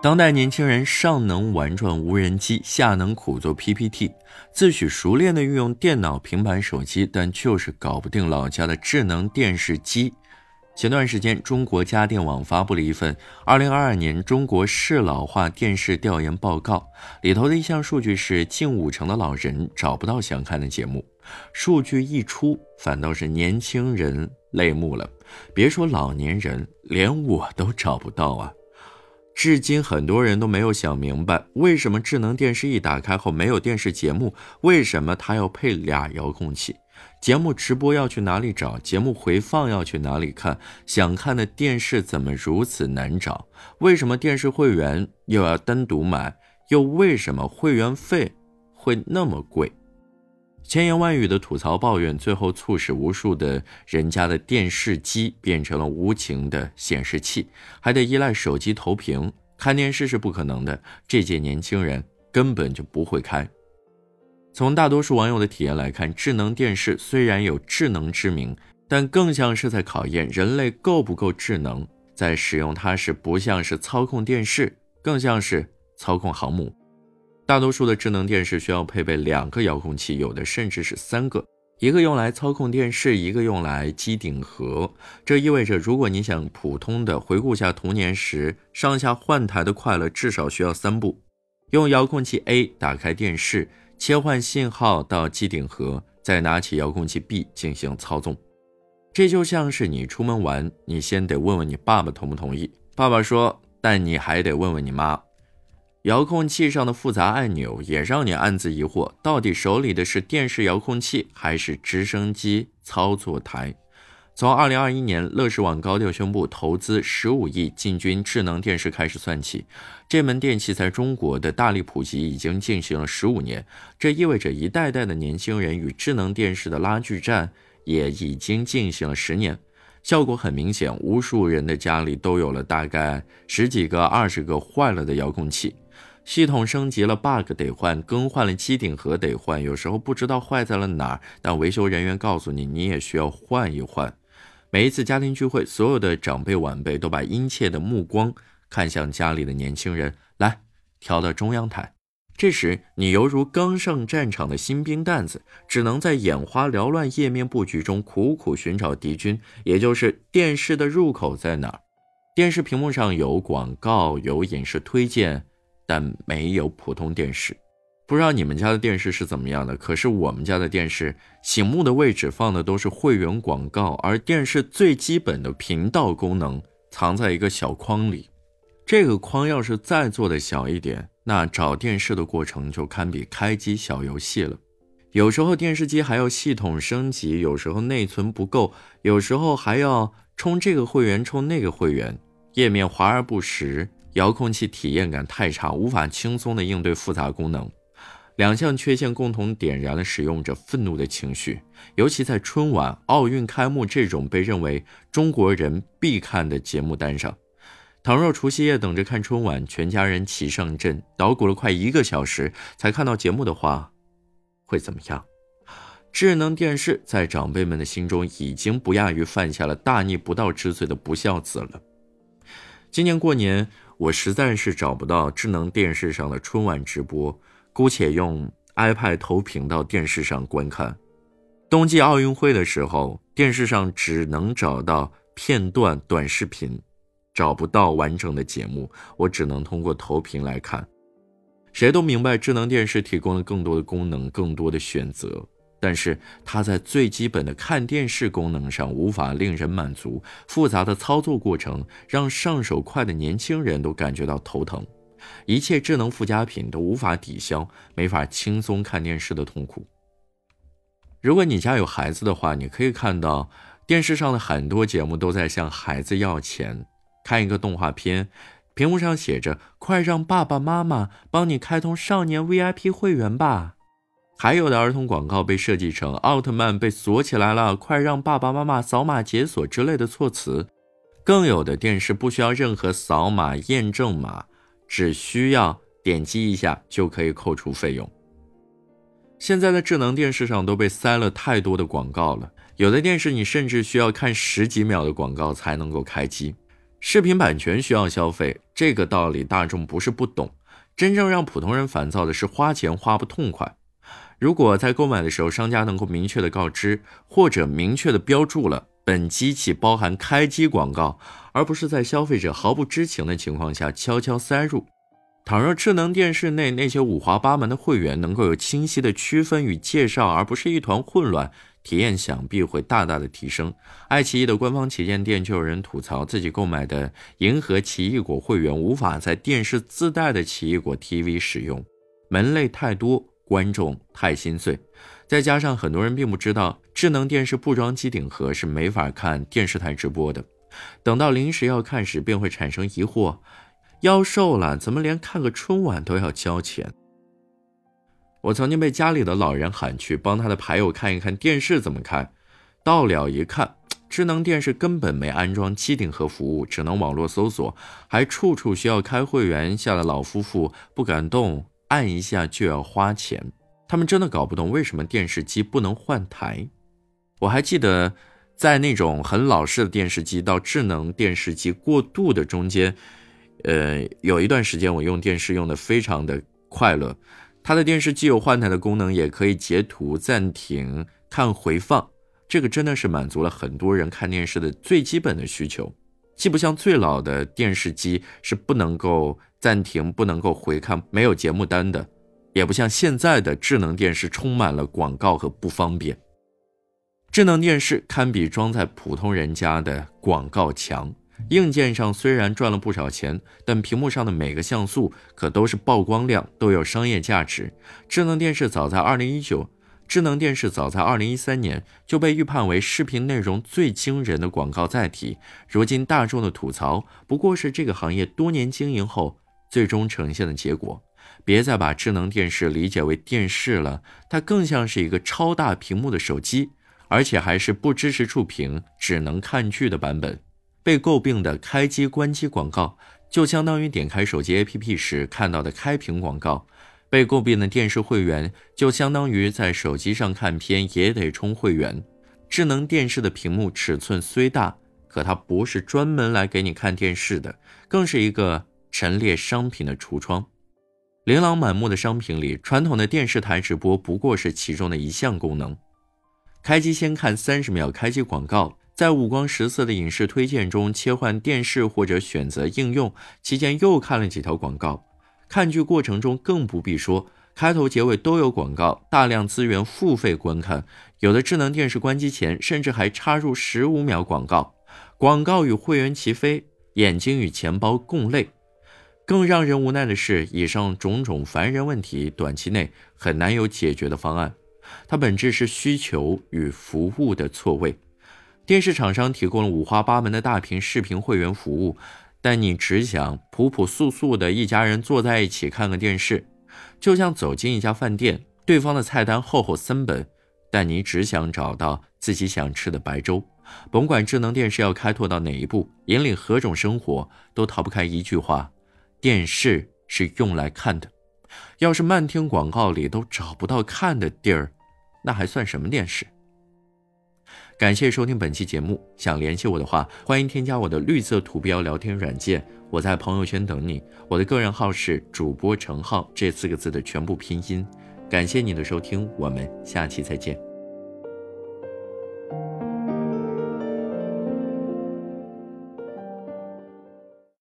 当代年轻人上能玩转无人机，下能苦做 PPT，自诩熟练的运用电脑、平板、手机，但就是搞不定老家的智能电视机。前段时间，中国家电网发布了一份二零二二年中国适老化电视调研报告，里头的一项数据是近五成的老人找不到想看的节目。数据一出，反倒是年轻人泪目了。别说老年人，连我都找不到啊！至今很多人都没有想明白，为什么智能电视一打开后没有电视节目？为什么它要配俩遥控器？节目直播要去哪里找？节目回放要去哪里看？想看的电视怎么如此难找？为什么电视会员又要单独买？又为什么会员费会那么贵？千言万语的吐槽抱怨，最后促使无数的人家的电视机变成了无情的显示器，还得依赖手机投屏看电视是不可能的。这届年轻人根本就不会开。从大多数网友的体验来看，智能电视虽然有智能之名，但更像是在考验人类够不够智能。在使用它时，不像是操控电视，更像是操控航母。大多数的智能电视需要配备两个遥控器，有的甚至是三个，一个用来操控电视，一个用来机顶盒。这意味着，如果你想普通的回顾下童年时上下换台的快乐，至少需要三步：用遥控器 A 打开电视。切换信号到机顶盒，再拿起遥控器 B 进行操纵。这就像是你出门玩，你先得问问你爸爸同不同意。爸爸说，但你还得问问你妈。遥控器上的复杂按钮也让你暗自疑惑：到底手里的是电视遥控器还是直升机操作台？从二零二一年乐视网高调宣布投资十五亿进军智能电视开始算起，这门电器在中国的大力普及已经进行了十五年。这意味着一代代的年轻人与智能电视的拉锯战也已经进行了十年。效果很明显，无数人的家里都有了大概十几个、二十个坏了的遥控器，系统升级了，bug 得换，更换了机顶盒得换。有时候不知道坏在了哪儿，但维修人员告诉你，你也需要换一换。每一次家庭聚会，所有的长辈晚辈都把殷切的目光看向家里的年轻人，来调到中央台。这时，你犹如刚上战场的新兵蛋子，只能在眼花缭乱页面布局中苦苦寻找敌军，也就是电视的入口在哪儿。电视屏幕上有广告，有影视推荐，但没有普通电视。不知道你们家的电视是怎么样的？可是我们家的电视醒目的位置放的都是会员广告，而电视最基本的频道功能藏在一个小框里。这个框要是再做的小一点，那找电视的过程就堪比开机小游戏了。有时候电视机还要系统升级，有时候内存不够，有时候还要充这个会员充那个会员，页面华而不实，遥控器体验感太差，无法轻松的应对复杂功能。两项缺陷共同点燃了使用者愤怒的情绪，尤其在春晚、奥运开幕这种被认为中国人必看的节目单上。倘若除夕夜等着看春晚，全家人齐上阵，捣鼓了快一个小时才看到节目的话，会怎么样？智能电视在长辈们的心中已经不亚于犯下了大逆不道之罪的不孝子了。今年过年，我实在是找不到智能电视上的春晚直播。姑且用 iPad 投屏到电视上观看。冬季奥运会的时候，电视上只能找到片段短视频，找不到完整的节目，我只能通过投屏来看。谁都明白，智能电视提供了更多的功能，更多的选择，但是它在最基本的看电视功能上无法令人满足。复杂的操作过程让上手快的年轻人都感觉到头疼。一切智能附加品都无法抵消没法轻松看电视的痛苦。如果你家有孩子的话，你可以看到电视上的很多节目都在向孩子要钱。看一个动画片，屏幕上写着“快让爸爸妈妈帮你开通少年 VIP 会员吧”，还有的儿童广告被设计成“奥特曼被锁起来了，快让爸爸妈妈扫码解锁”之类的措辞。更有的电视不需要任何扫码验证码。只需要点击一下就可以扣除费用。现在的智能电视上都被塞了太多的广告了，有的电视你甚至需要看十几秒的广告才能够开机。视频版权需要消费，这个道理大众不是不懂。真正让普通人烦躁的是花钱花不痛快。如果在购买的时候，商家能够明确的告知，或者明确的标注了本机器包含开机广告，而不是在消费者毫不知情的情况下悄悄塞入。倘若智能电视内那些五花八门的会员能够有清晰的区分与介绍，而不是一团混乱。体验想必会大大的提升。爱奇艺的官方旗舰店就有人吐槽，自己购买的银河奇异果会员无法在电视自带的奇异果 TV 使用，门类太多，观众太心碎。再加上很多人并不知道，智能电视不装机顶盒是没法看电视台直播的。等到临时要看时，便会产生疑惑：要瘦了，怎么连看个春晚都要交钱？我曾经被家里的老人喊去帮他的牌友看一看电视怎么看，到了一看，智能电视根本没安装机顶盒服务，只能网络搜索，还处处需要开会员，吓得老夫妇不敢动，按一下就要花钱。他们真的搞不懂为什么电视机不能换台。我还记得，在那种很老式的电视机到智能电视机过渡的中间，呃，有一段时间我用电视用的非常的快乐。它的电视既有换台的功能，也可以截图、暂停、看回放，这个真的是满足了很多人看电视的最基本的需求。既不像最老的电视机是不能够暂停、不能够回看、没有节目单的，也不像现在的智能电视充满了广告和不方便。智能电视堪比装在普通人家的广告墙。硬件上虽然赚了不少钱，但屏幕上的每个像素可都是曝光量，都有商业价值。智能电视早在二零一九，智能电视早在二零一三年就被预判为视频内容最惊人的广告载体。如今大众的吐槽不过是这个行业多年经营后最终呈现的结果。别再把智能电视理解为电视了，它更像是一个超大屏幕的手机，而且还是不支持触屏、只能看剧的版本。被诟病的开机关机广告，就相当于点开手机 APP 时看到的开屏广告；被诟病的电视会员，就相当于在手机上看片也得充会员。智能电视的屏幕尺寸虽大，可它不是专门来给你看电视的，更是一个陈列商品的橱窗。琳琅满目的商品里，传统的电视台直播不过是其中的一项功能。开机先看三十秒开机广告。在五光十色的影视推荐中切换电视或者选择应用期间，又看了几条广告。看剧过程中更不必说，开头结尾都有广告，大量资源付费观看。有的智能电视关机前甚至还插入十五秒广告，广告与会员齐飞，眼睛与钱包共累。更让人无奈的是，以上种种烦人问题，短期内很难有解决的方案。它本质是需求与服务的错位。电视厂商提供了五花八门的大屏视频会员服务，但你只想朴朴素素的一家人坐在一起看个电视，就像走进一家饭店，对方的菜单厚厚三本，但你只想找到自己想吃的白粥。甭管智能电视要开拓到哪一步，引领何种生活，都逃不开一句话：电视是用来看的。要是漫天广告里都找不到看的地儿，那还算什么电视？感谢收听本期节目。想联系我的话，欢迎添加我的绿色图标聊天软件，我在朋友圈等你。我的个人号是主播程浩，这四个字的全部拼音。感谢你的收听，我们下期再见。